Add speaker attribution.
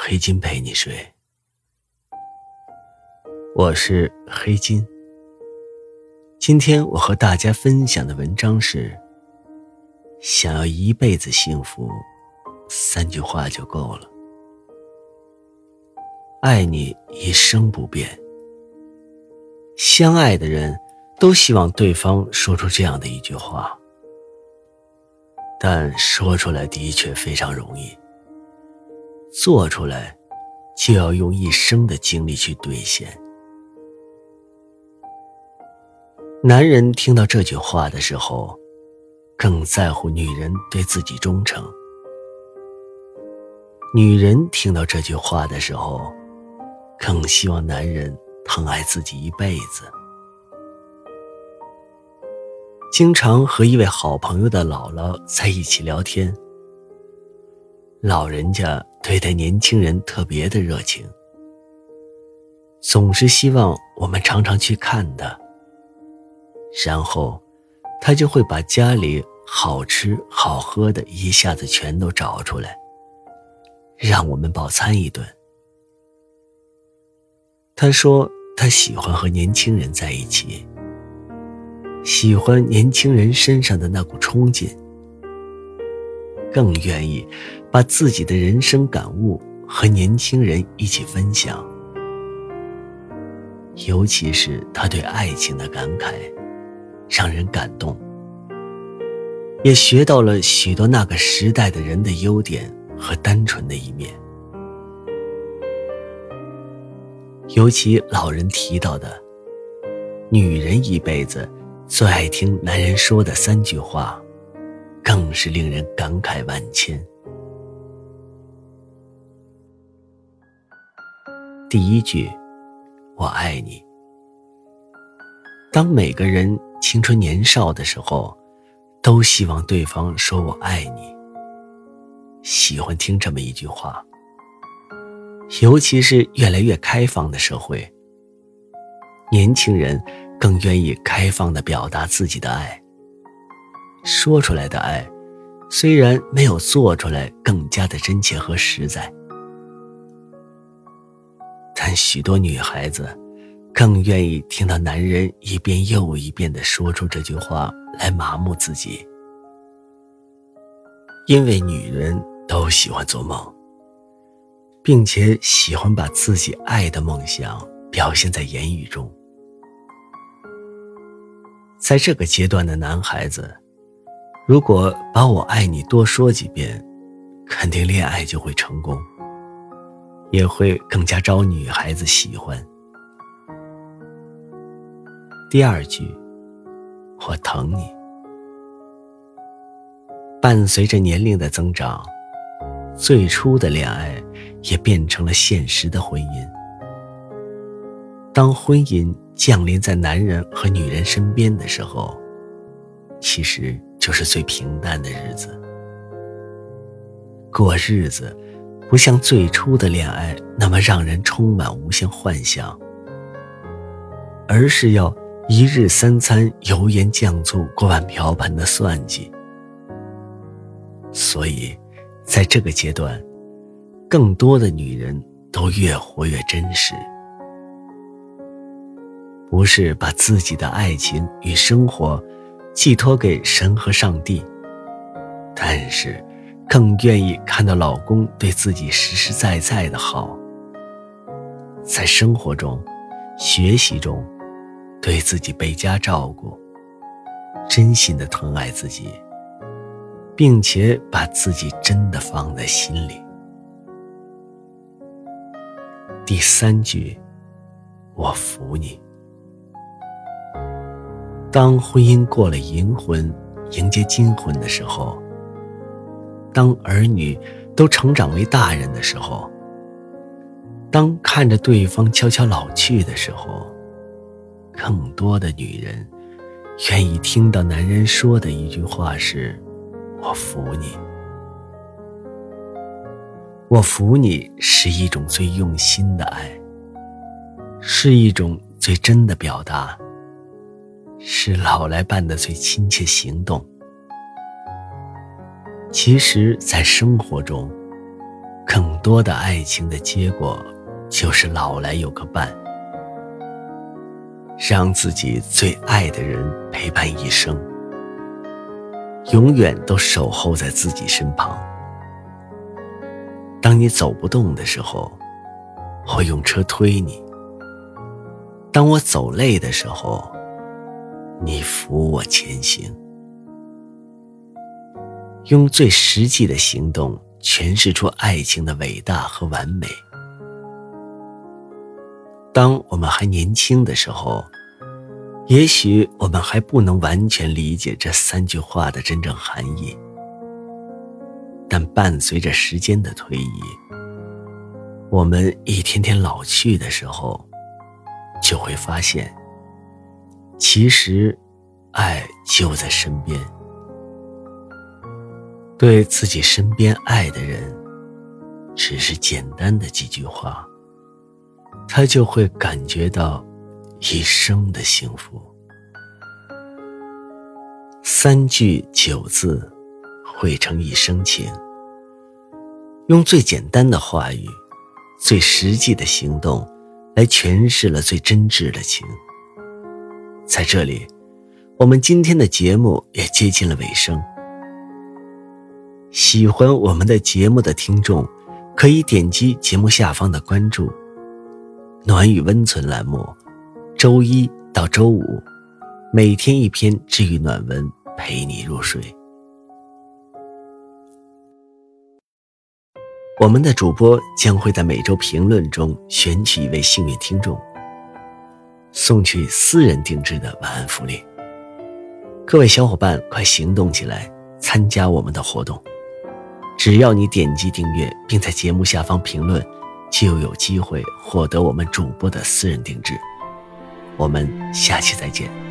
Speaker 1: 黑金陪你睡，我是黑金。今天我和大家分享的文章是：想要一辈子幸福，三句话就够了。爱你一生不变。相爱的人都希望对方说出这样的一句话，但说出来的确非常容易。做出来，就要用一生的精力去兑现。男人听到这句话的时候，更在乎女人对自己忠诚；女人听到这句话的时候，更希望男人疼爱自己一辈子。经常和一位好朋友的姥姥在一起聊天。老人家对待年轻人特别的热情，总是希望我们常常去看他。然后，他就会把家里好吃好喝的一下子全都找出来，让我们饱餐一顿。他说他喜欢和年轻人在一起，喜欢年轻人身上的那股冲劲。更愿意把自己的人生感悟和年轻人一起分享，尤其是他对爱情的感慨，让人感动，也学到了许多那个时代的人的优点和单纯的一面。尤其老人提到的，女人一辈子最爱听男人说的三句话。更是令人感慨万千。第一句，我爱你。当每个人青春年少的时候，都希望对方说我爱你，喜欢听这么一句话。尤其是越来越开放的社会，年轻人更愿意开放的表达自己的爱。说出来的爱，虽然没有做出来更加的真切和实在，但许多女孩子更愿意听到男人一遍又一遍的说出这句话来麻木自己，因为女人都喜欢做梦，并且喜欢把自己爱的梦想表现在言语中。在这个阶段的男孩子。如果把我爱你多说几遍，肯定恋爱就会成功，也会更加招女孩子喜欢。第二句，我疼你。伴随着年龄的增长，最初的恋爱也变成了现实的婚姻。当婚姻降临在男人和女人身边的时候，其实。就是最平淡的日子，过日子不像最初的恋爱那么让人充满无限幻想，而是要一日三餐油盐酱醋锅碗瓢盆的算计。所以，在这个阶段，更多的女人都越活越真实，不是把自己的爱情与生活。寄托给神和上帝，但是更愿意看到老公对自己实实在在的好，在生活中、学习中，对自己倍加照顾，真心的疼爱自己，并且把自己真的放在心里。第三句，我服你。当婚姻过了银婚，迎接金婚的时候，当儿女都成长为大人的时候，当看着对方悄悄老去的时候，更多的女人愿意听到男人说的一句话是：“我服你。”我服你是一种最用心的爱，是一种最真的表达，是老来伴的最亲切行动。其实，在生活中，更多的爱情的结果，就是老来有个伴，让自己最爱的人陪伴一生，永远都守候在自己身旁。当你走不动的时候，我用车推你；当我走累的时候，你扶我前行。用最实际的行动诠释出爱情的伟大和完美。当我们还年轻的时候，也许我们还不能完全理解这三句话的真正含义。但伴随着时间的推移，我们一天天老去的时候，就会发现，其实，爱就在身边。对自己身边爱的人，只是简单的几句话，他就会感觉到一生的幸福。三句九字。汇成一生情，用最简单的话语、最实际的行动，来诠释了最真挚的情。在这里，我们今天的节目也接近了尾声。喜欢我们的节目的听众，可以点击节目下方的关注“暖与温存”栏目，周一到周五，每天一篇治愈暖文，陪你入睡。我们的主播将会在每周评论中选取一位幸运听众，送去私人定制的晚安福利。各位小伙伴，快行动起来，参加我们的活动！只要你点击订阅，并在节目下方评论，就有机会获得我们主播的私人定制。我们下期再见。